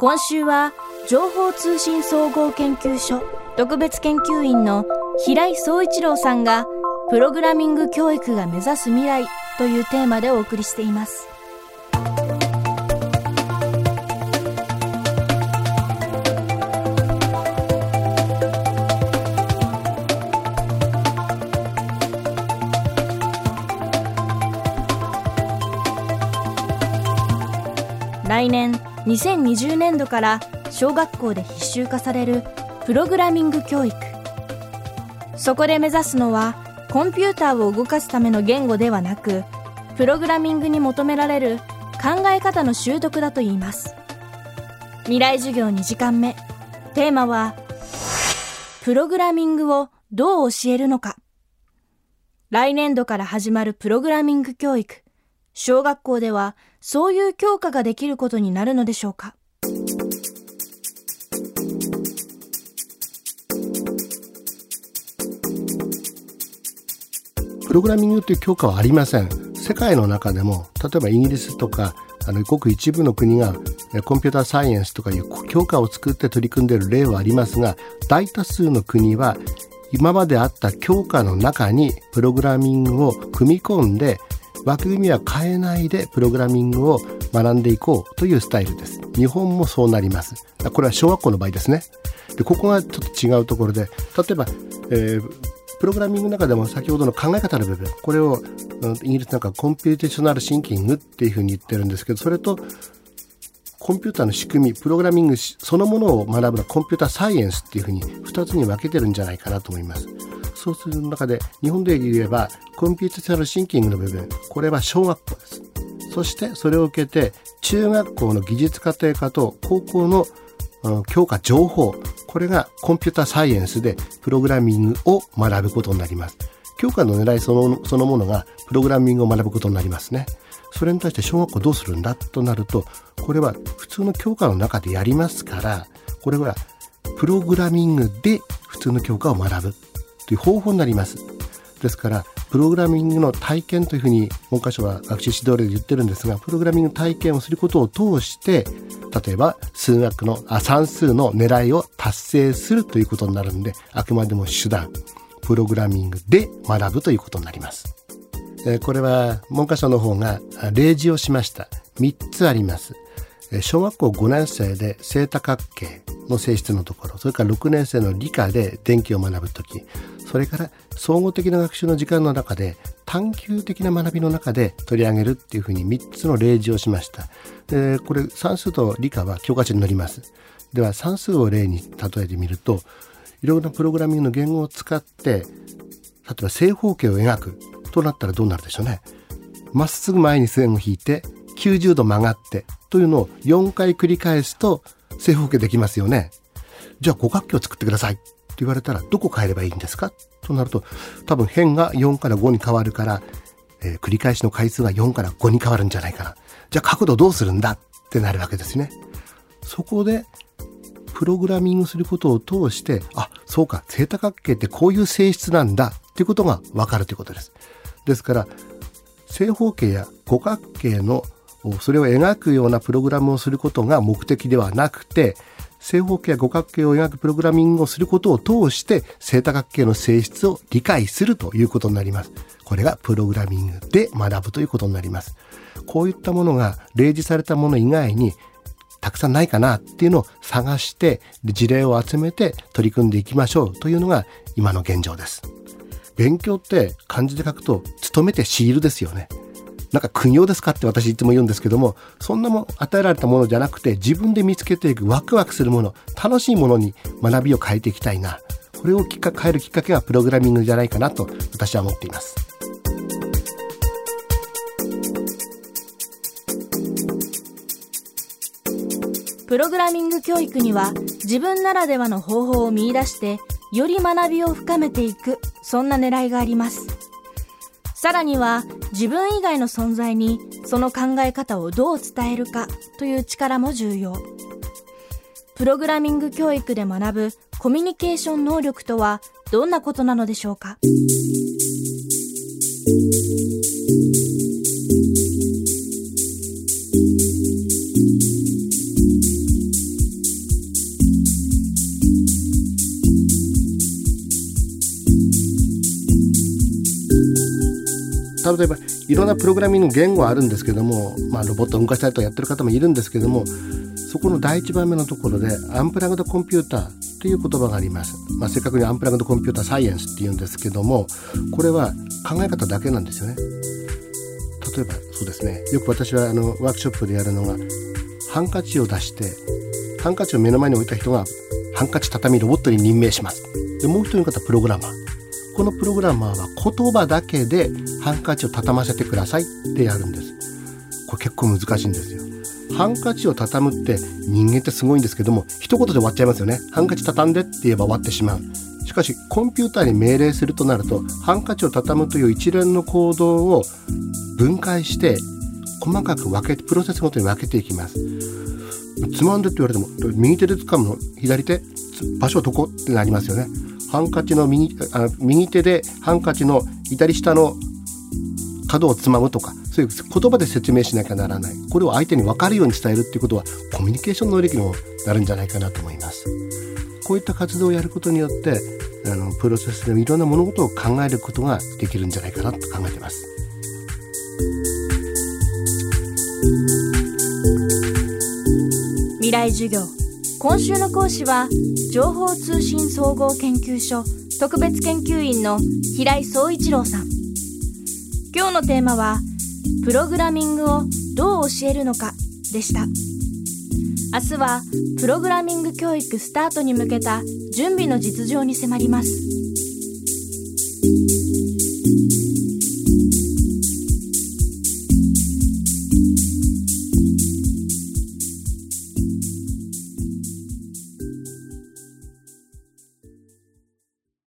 今週は情報通信総合研究所特別研究員の平井総一郎さんがプログラミング教育が目指す未来というテーマでお送りしています。来年2020年度から小学校で必修化されるプログラミング教育。そこで目指すのはコンピューターを動かすための言語ではなくプログラミングに求められる考え方の習得だといいます。未来授業2時間目。テーマはプログラミングをどう教えるのか。来年度から始まるプログラミング教育。小学校ではそういう教科ができることになるのでしょうか？プログラミングという教科はありません。世界の中でも、例えばイギリスとか、あの、ごく一部の国がコンピューターサイエンスとかいう教科を作って取り組んでいる例はありますが、大多数の国は今まであった教科の中にプログラミングを組み込んで枠組みは変えないでプログラミングを学んでいこうというスタイルです。日本もそうなります。これは小学校の場合ですね。でここがちょっと違うところで、例えば、えー、プログラミングの中でも先ほどの考え方の部分、これをイギリスなんか computational thinking っていうふうに言ってるんですけど、それとコンピューターの仕組み、プログラミングそのものを学ぶのは computer science っていうふうに2つに分けてるんじゃないかなと思います。そうする中で、日本で言えば、コンピューターショナルシンキングの部分、これは小学校です。そしてそれを受けて、中学校の技術家庭科と高校の教科情報、これがコンピューターサイエンスでプログラミングを学ぶことになります。教科の狙いそのそのものがプログラミングを学ぶことになりますね。それに対して小学校どうするんだ？となると、これは普通の教科の中でやりますから、これはプログラミングで普通の教科を学ぶという方法になります。ですから、プログラミングの体験というふうに文科省は学習指導例で言ってるんですが、プログラミング体験をすることを通して、例えば数学の、あ、算数の狙いを達成するということになるんで、あくまでも手段、プログラミングで学ぶということになります。えこれは文科省の方が例示をしました。3つあります。小学校5年生で正多角形の性質のところ、それから6年生の理科で電気を学ぶとき、それから総合的な学習の時間の中で探究的な学びの中で取り上げるっていうふうに3つの例示をしました。でこれ算数と理科は教科書に載ります。では算数を例に例えてみると、いろんなプログラミングの言語を使って、例えば正方形を描くとなったらどうなるでしょうね。まっすぐ前に線を引いて90度曲がってというのを4回繰り返すと正方形できますよね。じゃあ五角形を作ってくださいって言われたらどこ変えればいいんですか？となると多分辺が4から5に変わるから、えー、繰り返しの回数が4から5に変わるんじゃないかな。じゃあ角度どうするんだ？ってなるわけですね。そこでプログラミングすることを通して、あ、そうか、正多角形ってこういう性質なんだっていうことがわかるということです。ですから、正方形や五角形のそれを描くようなプログラムをすることが目的ではなくて、正方形や五角形を描くプログラミングをすることを通して正多角形の性質を理解するということになります。これがプログラミングで学ぶということになります。こういったものが例示されたもの以外にたくさんないかなっていうのを探して事例を集めて取り組んでいきましょうというのが今の現状です。勉強って漢字で書くと勤めてシールですよね。なんか苦行ですかって私いつも言うんですけども、そんなも与えられたものじゃなくて自分で見つけていくワクワクするもの、楽しいものに学びを変えていきたいな。これをきっか変えるきっかけはプログラミングじゃないかなと私は思っています。プログラミング教育には自分ならではの方法を見出してより学びを深めていくそんな狙いがあります。さらには自分以外の存在にその考え方をどう伝えるかという力も重要。プログラミング教育で学ぶコミュニケーション能力とはどんなことなのでしょうか？例えばいろんなプログラミング言語あるんですけども、まあ、ロボットを動かしたりとやってる方もいるんですけどもそこの第一番目のところでアンプラグドコンピューターという言葉があります、まあ、正確にアンプラグドコンピューターサイエンスっていうんですけどもこれは考え方だけなんですよね。例えばそうですね。よく私はあのワークショップでやるのがハンカチを出してハンカチを目の前に置いた人がハンカチ畳ロボットに任命します。でもう一人の方プログラマー。このプログラマーは言葉だけでハンカチを畳ませてくださいってやるんです。これ結構難しいんですよ。ハンカチを畳むって人間ってすごいんですけども一言で終わっちゃいますよね。ハンカチ畳んでって言えば終わってしまう。しかしコンピューターに命令するとなるとハンカチを畳むという一連の行動を分解して細かく分けてプロセスごとに分けていきます。つまんでって言われても右手で掴むの左手場所どこ？ってなりますよね。ハンカチの右あ右手でハンカチの左下の角をつまむとかそういう言葉で説明しなきゃならない。これを相手に分かるように伝えるっていうことはコミュニケーション能力にもなるんじゃないかなと思います。こういった活動をやることによってあのプロセスでいろんな物事を考えることができるんじゃないかなと考えてます。未来授業。今週の講師は情報通信総合研究所特別研究員の平井総一郎さん。今日のテーマはプログラミングをどう教えるのかでした。明日はプログラミング教育スタートに向けた準備の実情に迫ります。